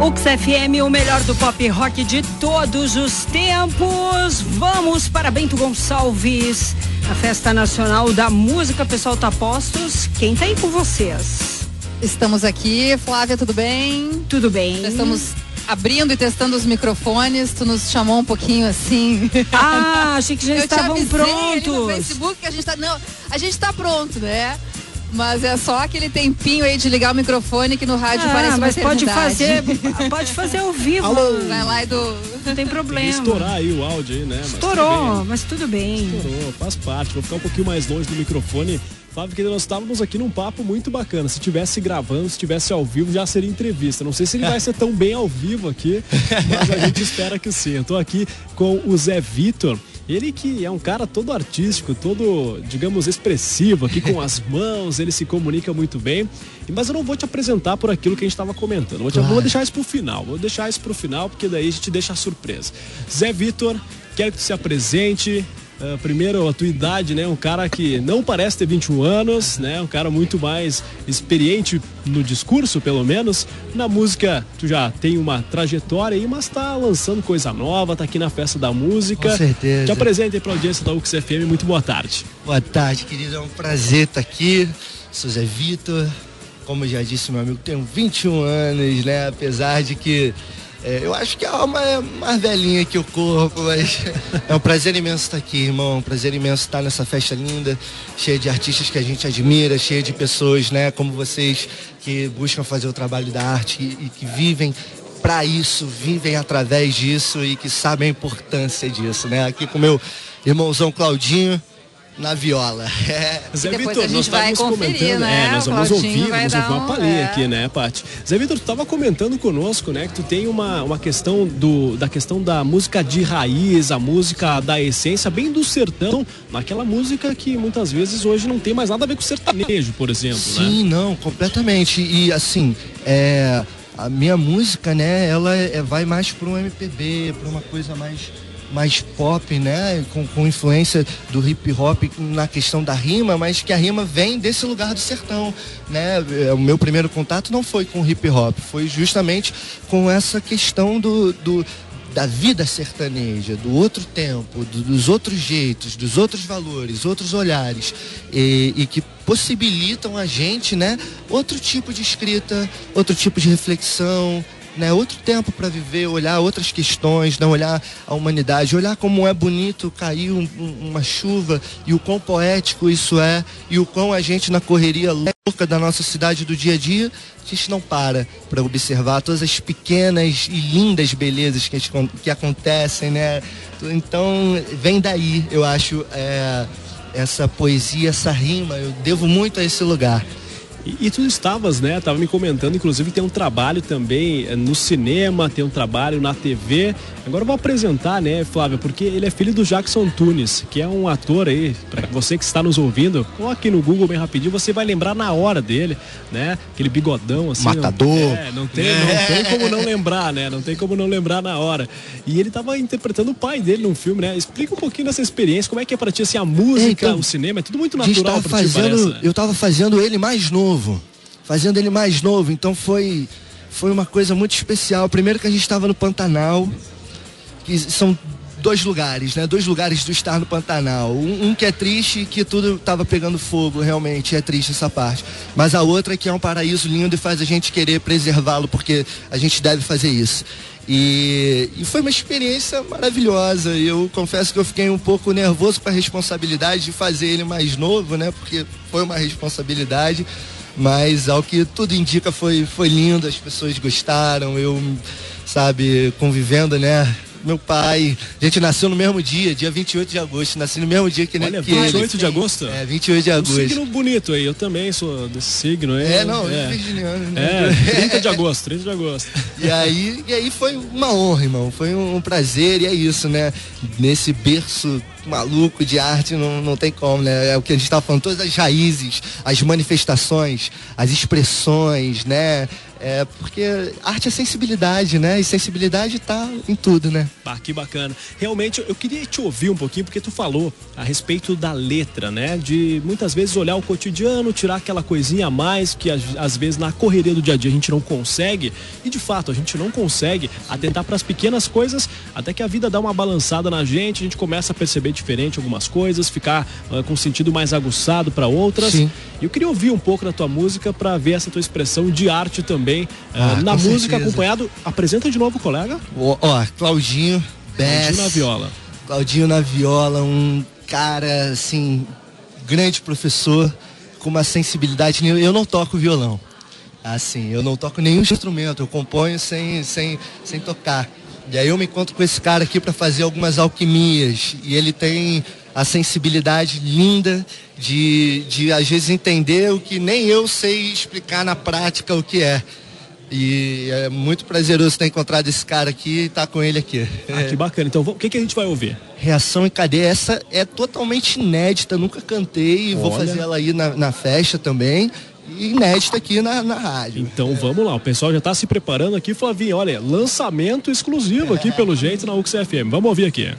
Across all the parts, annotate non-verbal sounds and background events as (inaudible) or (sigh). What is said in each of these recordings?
Ux FM, o melhor do pop rock de todos os tempos. Vamos para Bento Gonçalves, a Festa Nacional da Música. Pessoal, tá postos? Quem tá aí com vocês? Estamos aqui, Flávia, tudo bem? Tudo bem. Já estamos abrindo e testando os microfones. Tu nos chamou um pouquinho assim. Ah, achei que já (laughs) Eu te estavam avisei ali no prontos. Facebook que a gente tá. Não, a gente tá pronto, né? Mas é só aquele tempinho aí de ligar o microfone que no rádio Ah, parece uma mas pode fazer, (laughs) pode fazer ao vivo. Alô? Vai lá e do. Não tem problema. estourar aí o áudio aí, né? Mas tudo Estourou, bem. mas tudo bem. Estourou, faz parte. Vou ficar um pouquinho mais longe do microfone. Flávio, que nós estávamos aqui num papo muito bacana. Se tivesse gravando, se tivesse ao vivo, já seria entrevista. Não sei se ele vai ser tão bem ao vivo aqui, mas a gente (laughs) espera que sim. Eu tô aqui com o Zé Vitor. Ele que é um cara todo artístico, todo, digamos, expressivo, aqui com (laughs) as mãos, ele se comunica muito bem. Mas eu não vou te apresentar por aquilo que a gente estava comentando. Vou, te- vou deixar isso pro final. Vou deixar isso pro final, porque daí a gente deixa a surpresa. Zé Vitor, quero que tu se apresente. Ah, primeiro, a tua idade, né? Um cara que não parece ter 21 anos, né? Um cara muito mais experiente no discurso, pelo menos. Na música, tu já tem uma trajetória aí, mas tá lançando coisa nova, tá aqui na festa da música. Com certeza. Te apresenta aí pra audiência da UX FM, muito boa tarde. Boa tarde, querido. É um prazer estar aqui. Sou Zé Vitor. Como já disse meu amigo, tenho 21 anos, né? Apesar de que é, eu acho que a alma é mais velhinha que o corpo, mas (laughs) é um prazer imenso estar aqui, irmão. Um prazer imenso estar nessa festa linda, cheia de artistas que a gente admira, cheia de pessoas, né, como vocês que buscam fazer o trabalho da arte e, e que vivem para isso, vivem através disso e que sabem a importância disso, né? Aqui com meu irmãozão Claudinho na viola. (laughs) É. Zé Vitor, nós estávamos comentando, né? é, nós O vamos Claudinho ouvir, vamos ouvir uma um- palhinha é. aqui, né, Paty? Zé Vitor, tu estava comentando conosco, né, que tu tem uma, uma questão do, da questão da música de raiz, a música da essência, bem do sertão, naquela música que muitas vezes hoje não tem mais nada a ver com sertanejo, por exemplo, né? Sim, não, completamente. E assim, é, a minha música, né, ela é, vai mais para um MPB, para uma coisa mais mais pop, né, com, com influência do hip hop na questão da rima, mas que a rima vem desse lugar do sertão, né? É, O meu primeiro contato não foi com hip hop, foi justamente com essa questão do, do da vida sertaneja, do outro tempo, do- dos outros jeitos, dos outros valores, outros olhares, e, e que possibilitam a gente, né, outro tipo de escrita, outro tipo de reflexão, né, outro tempo para viver, olhar outras questões, né, olhar a humanidade, olhar como é bonito cair um- um- uma chuva e o quão poético isso é e o quão a gente na correria louca da nossa cidade do dia a dia, a gente não para para observar todas as pequenas e lindas belezas que, gente que acontecem, né? Então vem daí, eu acho, é, essa poesia, essa rima, eu devo muito a esse lugar. E, e tu estavas, né? Tava me comentando, inclusive tem um trabalho também eh, no cinema, tem um trabalho na TV. Agora eu vou apresentar, né, Flávia, porque ele é filho do Jackson Tunis, que é um ator aí, para você que está nos ouvindo, coloque no Google bem rapidinho, você vai lembrar na hora dele, né? Aquele bigodão assim. Matador. Não, é, não tem, não tem como não lembrar, né? Não tem como não lembrar na hora. E ele tava interpretando o pai dele num filme, né? Explica um pouquinho dessa experiência, como é que é pra ti assim, a música, então, o cinema, é tudo muito natural pra ti, fazendo, parece, né? eu tava fazendo ele mais novo, fazendo ele mais novo, então foi foi uma coisa muito especial. Primeiro que a gente estava no Pantanal, que são dois lugares, né? Dois lugares do estar no Pantanal. Um, um que é triste, que tudo tava pegando fogo, realmente é triste essa parte. Mas a outra que é um paraíso lindo e faz a gente querer preservá-lo, porque a gente deve fazer isso. E, e foi uma experiência maravilhosa. Eu confesso que eu fiquei um pouco nervoso com a responsabilidade de fazer ele mais novo, né? Porque foi uma responsabilidade. Mas ao que tudo indica foi, foi lindo, as pessoas gostaram, eu, sabe, convivendo, né? Meu pai, a gente nasceu no mesmo dia, dia 28 de agosto, nasci no mesmo dia que, Olha, que ele. 28 de agosto? É, 28 de Um agosto. signo bonito aí, eu também sou desse signo aí. É, não, é. virginiano, né? É, (laughs) 30 de agosto, 30 de agosto. E aí, e aí foi uma honra, irmão. Foi um prazer e é isso, né? Nesse berço maluco de arte, não, não tem como, né? É o que a gente estava falando, todas as raízes, as manifestações, as expressões, né? É, porque arte é sensibilidade, né? E sensibilidade está em tudo, né? Ah, que bacana. Realmente, eu queria te ouvir um pouquinho, porque tu falou a respeito da letra, né? De muitas vezes olhar o cotidiano, tirar aquela coisinha a mais que às vezes na correria do dia a dia a gente não consegue. E de fato, a gente não consegue atentar para as pequenas coisas, até que a vida dá uma balançada na gente, a gente começa a perceber diferente algumas coisas, ficar uh, com sentido mais aguçado para outras. Sim. E eu queria ouvir um pouco da tua música para ver essa tua expressão de arte também ah, uh, na música certeza. acompanhado. Apresenta de novo o colega. Ó, ó Claudinho, Bess, Claudinho na viola. Claudinho na viola, um cara assim, grande professor, com uma sensibilidade. Eu não toco violão. Assim, eu não toco nenhum instrumento, eu componho sem, sem, sem tocar. E aí eu me encontro com esse cara aqui para fazer algumas alquimias. E ele tem a sensibilidade linda de, de às vezes entender o que nem eu sei explicar na prática o que é. E é muito prazeroso ter encontrado esse cara aqui e estar tá com ele aqui. Ah, que bacana. Então, o que, que a gente vai ouvir? Reação em cadeia. Essa é totalmente inédita, nunca cantei e vou fazer ela aí na, na festa também inédita aqui na, na rádio. Então vamos lá, o pessoal já está se preparando aqui, Flavinho. Olha, lançamento exclusivo aqui pelo jeito na UXFM. Vamos ouvir aqui.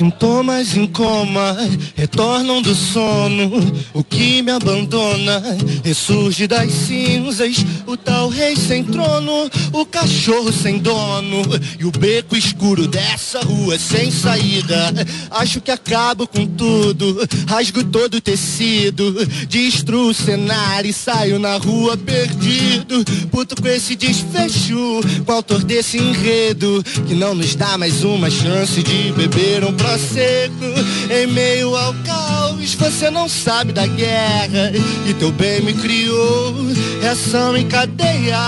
Sintomas em coma retornam do sono. O que me abandona ressurge das cinzas. O tal rei sem trono, o cachorro sem dono e o beco escuro dessa rua sem saída. Acho que acabo com tudo, rasgo todo o tecido, destruo o cenário e saio na rua perdido. Puto com esse desfecho, com o autor desse enredo que não nos dá mais uma chance de beber um seco em meio ao caos. Você não sabe da guerra que teu bem me criou. Reação em cadeia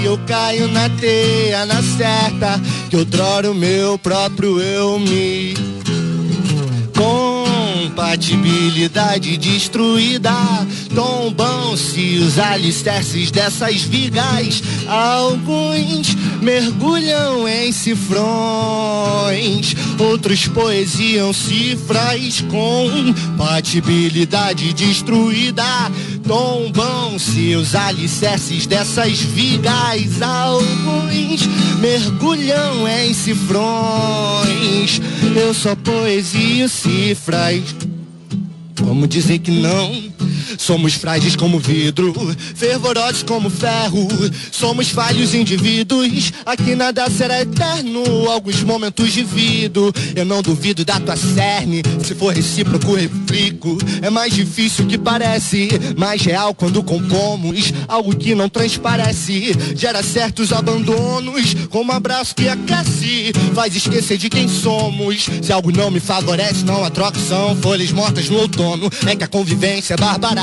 e eu caio na teia, na certa que outrora o meu próprio eu me compatibilidade destruída. Tombam-se os alicerces dessas vigas. Alguns mergulham em cifrões, outros poesiam cifras. Compatibilidade destruída. Tombam-se os alicerces dessas vigas. Alguns mergulham em cifrões. Eu só poesio cifras. Como dizer que não? Somos frágeis como vidro, fervorosos como ferro. Somos falhos indivíduos, aqui nada será eterno. Alguns momentos divido, eu não duvido da tua cerne. Se for recíproco, replico. É mais difícil que parece, mais real quando compomos algo que não transparece. Gera certos abandonos, como um abraço que aquece. Faz esquecer de quem somos. Se algo não me favorece, não há troca, são folhas mortas no outono. É que a convivência é bárbara.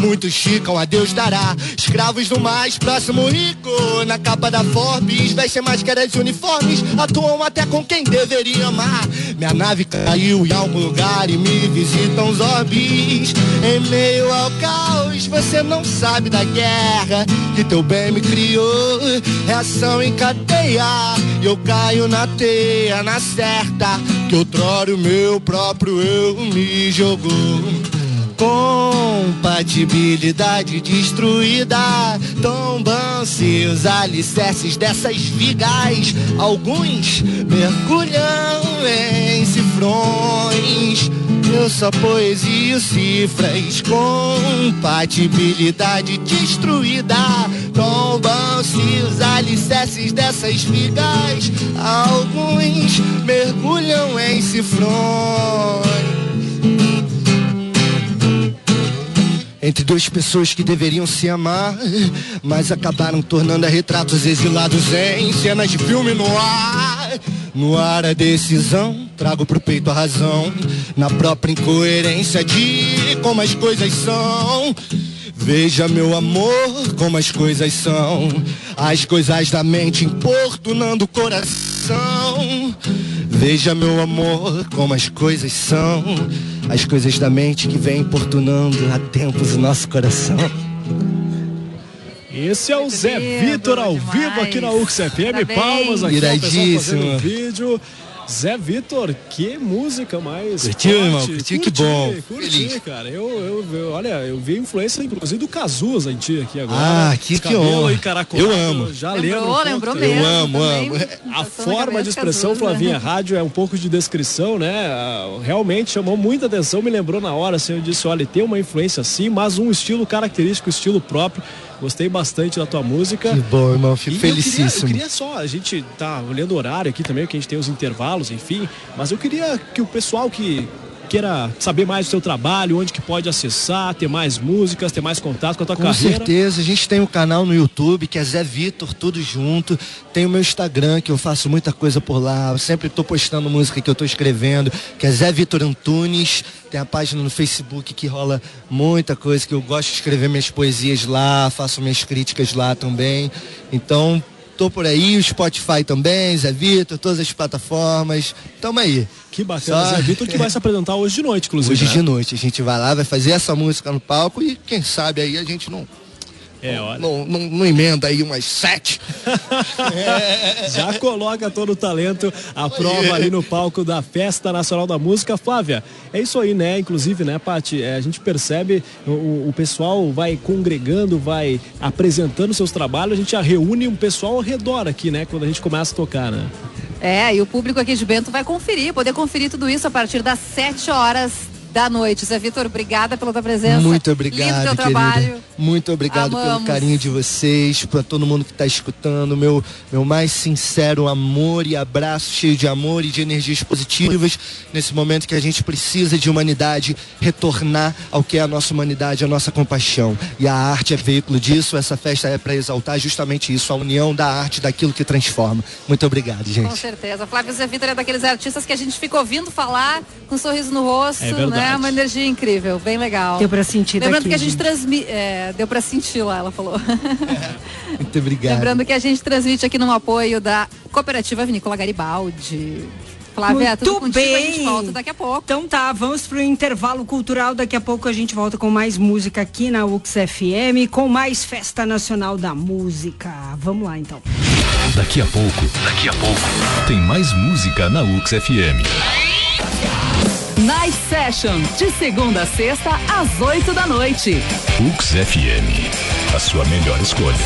Muitos ficam, a Deus dará. Escravos do mais próximo rico. Na capa da Forbes, vestem máscaras e uniformes. Atuam até com quem deveria amar. Minha nave caiu em algum lugar e me visitam os orbes. Em meio ao caos, você não sabe da guerra que teu bem me criou. Reação em cadeia, eu caio na teia, na certa. Que outrora o meu próprio eu me jogou. Compatibilidade destruída, tombam-se os alicerces dessas vigas. Alguns mergulham em cifrões. Eu só poesio cifras, compatibilidade destruída. Tombam-se os alicerces dessas vigas. Alguns mergulham em cifrões. Entre duas pessoas que deveriam se amar, mas acabaram tornando a retratos exilados em cenas de filme no ar. No ar a decisão, trago pro peito a razão, na própria incoerência de como as coisas são. Veja, meu amor, como as coisas são. As coisas da mente importunando o coração. Veja, meu amor, como as coisas são. As coisas da mente que vem importunando há tempos o nosso coração. Esse é o Zé Vitor ao vivo aqui na UXFM. Palmas aqui, Iradíssimo. fazendo vídeo. Zé Vitor, que música mais. Curtiu, forte. irmão? Curtiu? Que bom. Curti, Feliz. cara. Eu, eu, eu- olha, eu vi a influência, inclusive, do Cazuza em ti aqui agora. Ah, né? que- que honra. Eu amo. Já Lembrou, lembro um lembrou mesmo. amo, também. amo. A Passou na forma de expressão, Cazuza. Flavinha, rádio é um pouco de descrição, né? Ah, Realmente chamou muita atenção, me lembrou na hora, assim, eu disse, olha, tem uma influência sim, mas um estilo característico, estilo próprio. Gostei bastante da tua música. Que bom, irmão. Fico E eu queria- Eu felicíssimo. queria, só, a gente tá olhando o horário aqui também, que a gente tem os intervalos, enfim, mas eu queria que o pessoal que queira saber mais do seu trabalho, onde que pode acessar, ter mais músicas, ter mais contato com a tua Com carreira. certeza, a gente tem um canal no YouTube que é Zé Vitor, tudo junto. Tem o meu Instagram, que eu faço muita coisa por lá. Eu sempre tô postando música que eu tô escrevendo, que é Zé Vitor Antunes. Tem a página no Facebook que rola muita coisa, que eu gosto de escrever minhas poesias lá, faço minhas críticas lá também. Então, tô por aí, o Spotify também, Zé Vitor, todas as plataformas. Tamo aí. Que bacana, Só- Zé Vitor, que vai se apresentar hoje de noite, inclusive. Hoje né? de noite a gente vai lá, vai fazer essa música no palco e quem sabe aí a gente não, É, olha. não, não, não emenda aí umas sete. (laughs) Já coloca todo o talento à prova ali no palco da Festa Nacional da Música. Flávia, é isso aí, né? Inclusive, né, Pati? a gente percebe o, o pessoal vai congregando, vai apresentando seus trabalhos, a gente já reúne um pessoal ao redor aqui, né? Quando a gente começa a tocar, né? É, e o público aqui de Bento vai conferir, poder conferir tudo isso a partir das 7 horas da noite. Zé Vitor, obrigada pela tua presença. Muito Lindo obrigado, teu querida. trabalho. Muito obrigado pelo Amamos. carinho de vocês, para todo mundo que está escutando. Meu, meu mais sincero amor e abraço, cheio de amor e de energias positivas, nesse momento que a gente precisa de humanidade retornar ao que é a nossa humanidade, a nossa compaixão. E a arte é veículo disso. Essa festa é para exaltar justamente isso, a união da arte, daquilo que transforma. Muito obrigado, Com gente. certeza. Flávio Zé Vitor é daqueles artistas que a gente fica ouvindo falar com um sorriso no rosto, É verdade. né? Uma energia incrível, bem legal. Deu pra sentir Lembrando daqui, que a gente gente. transmite. é, deu pra sentir lá, ela falou. (laughs) Muito obrigado. Lembrando que a gente transmite aqui no apoio da Cooperativa Vinícola Garibaldi. Flávia, Muito tudo contigo, a bem. gente volta daqui a pouco. Então tá, vamos pro intervalo cultural. Daqui a pouco a gente volta com mais música aqui na UX FM, com mais Festa Nacional da Música. Vamos lá então. Daqui a pouco, daqui a pouco, tem mais música na UX FM. Night Session, de segunda a sexta, às 8 da noite. UX FM, a sua melhor escolha.